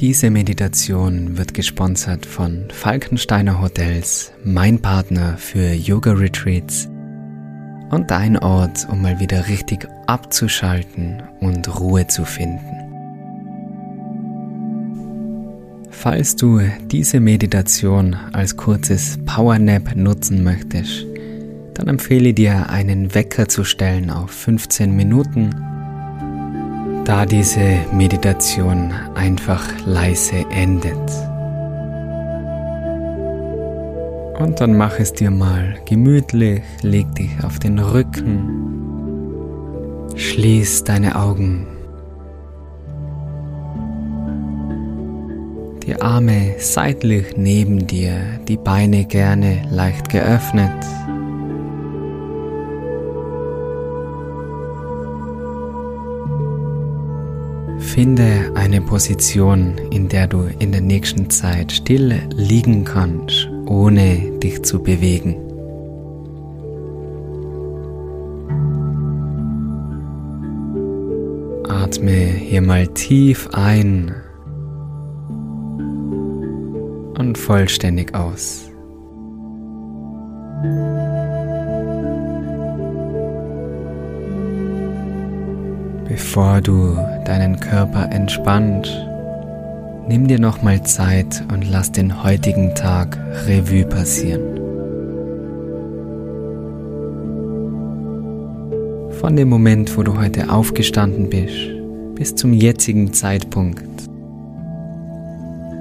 Diese Meditation wird gesponsert von Falkensteiner Hotels, mein Partner für Yoga Retreats und dein Ort, um mal wieder richtig abzuschalten und Ruhe zu finden. Falls du diese Meditation als kurzes Power Nap nutzen möchtest, dann empfehle dir einen Wecker zu stellen auf 15 Minuten da diese Meditation einfach leise endet. Und dann mach es dir mal gemütlich, leg dich auf den Rücken, schließ deine Augen, die Arme seitlich neben dir, die Beine gerne leicht geöffnet. Finde eine Position, in der du in der nächsten Zeit still liegen kannst, ohne dich zu bewegen. Atme hier mal tief ein und vollständig aus. Bevor du deinen Körper entspannt, nimm dir nochmal Zeit und lass den heutigen Tag Revue passieren. Von dem Moment, wo du heute aufgestanden bist, bis zum jetzigen Zeitpunkt.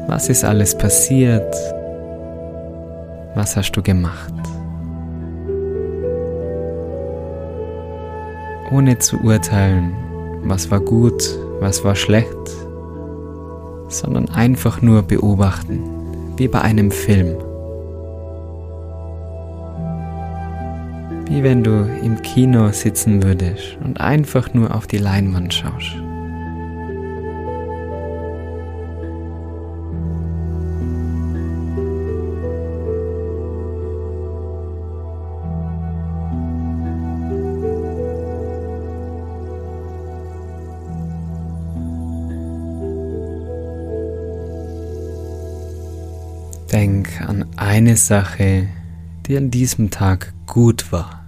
Was ist alles passiert? Was hast du gemacht? Ohne zu urteilen, was war gut, was war schlecht, sondern einfach nur beobachten, wie bei einem Film. Wie wenn du im Kino sitzen würdest und einfach nur auf die Leinwand schaust. Denk an eine Sache, die an diesem Tag gut war.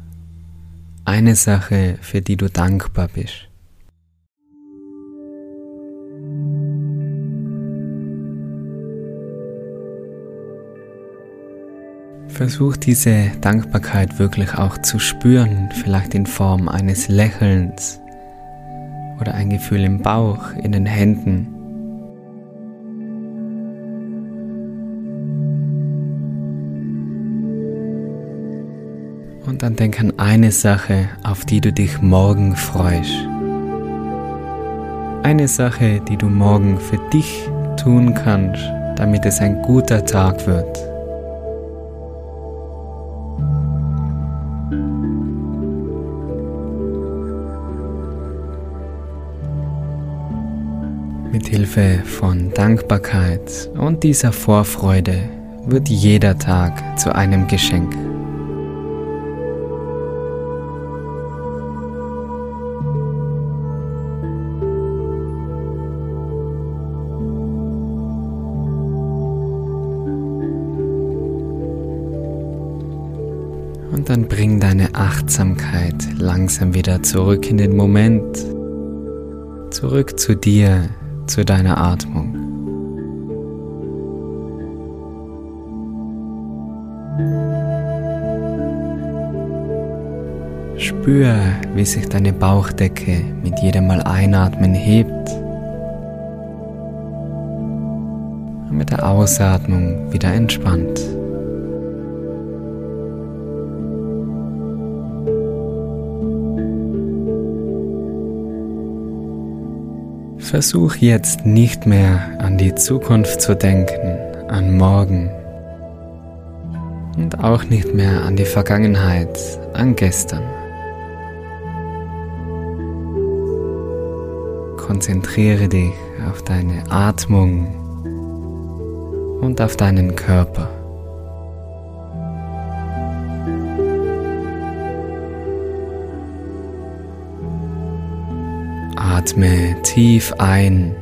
Eine Sache, für die du dankbar bist. Versuch diese Dankbarkeit wirklich auch zu spüren, vielleicht in Form eines Lächelns oder ein Gefühl im Bauch, in den Händen. Dann denk an eine Sache, auf die du dich morgen freust. Eine Sache, die du morgen für dich tun kannst, damit es ein guter Tag wird. Mit Hilfe von Dankbarkeit und dieser Vorfreude wird jeder Tag zu einem Geschenk. Und dann bring deine Achtsamkeit langsam wieder zurück in den Moment, zurück zu dir, zu deiner Atmung. Spür, wie sich deine Bauchdecke mit jedem Mal einatmen hebt und mit der Ausatmung wieder entspannt. Versuch jetzt nicht mehr an die Zukunft zu denken, an morgen und auch nicht mehr an die Vergangenheit, an gestern. Konzentriere dich auf deine Atmung und auf deinen Körper. Atme tief ein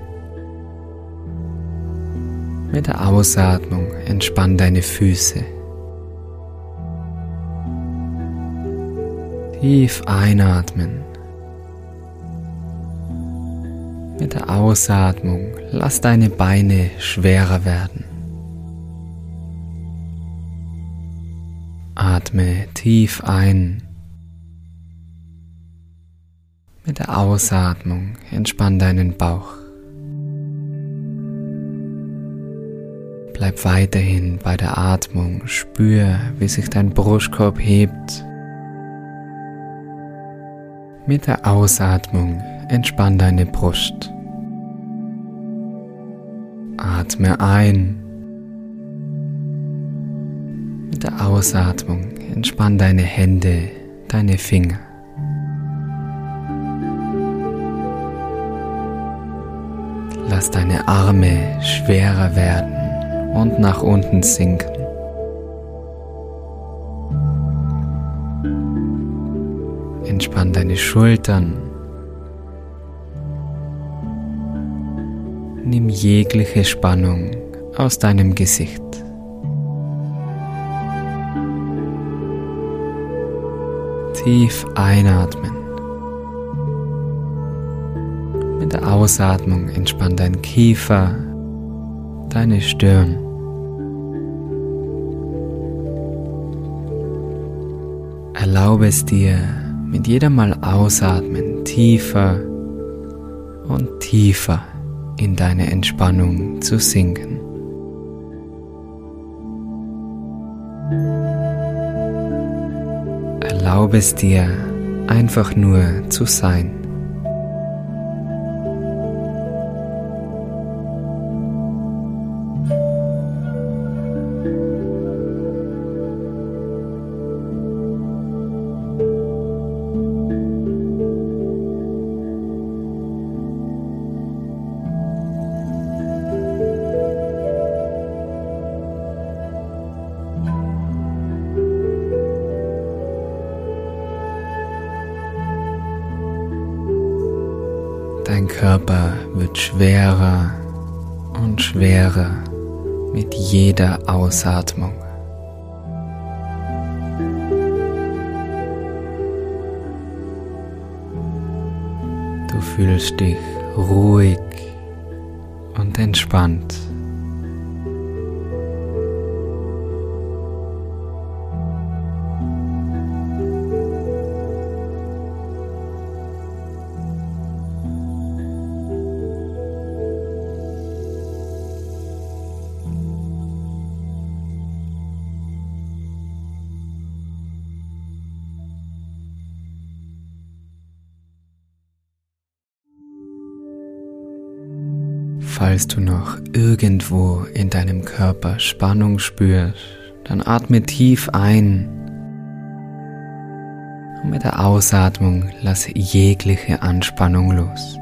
Mit der Ausatmung entspann deine Füße. Tief einatmen. Mit der Ausatmung lass deine Beine schwerer werden. Atme tief ein. Mit der Ausatmung entspann deinen Bauch. Bleib weiterhin bei der Atmung, spür, wie sich dein Brustkorb hebt. Mit der Ausatmung entspann deine Brust. Atme ein. Mit der Ausatmung entspann deine Hände, deine Finger. Deine Arme schwerer werden und nach unten sinken. Entspann deine Schultern. Nimm jegliche Spannung aus deinem Gesicht. Tief einatmen. Mit der Ausatmung entspann dein Kiefer, deine Stirn. Erlaube es dir, mit jedem Mal ausatmen tiefer und tiefer in deine Entspannung zu sinken. Erlaube es dir, einfach nur zu sein. Dein Körper wird schwerer und schwerer mit jeder Ausatmung. Du fühlst dich ruhig und entspannt. Falls du noch irgendwo in deinem Körper Spannung spürst, dann atme tief ein und mit der Ausatmung lass jegliche Anspannung los.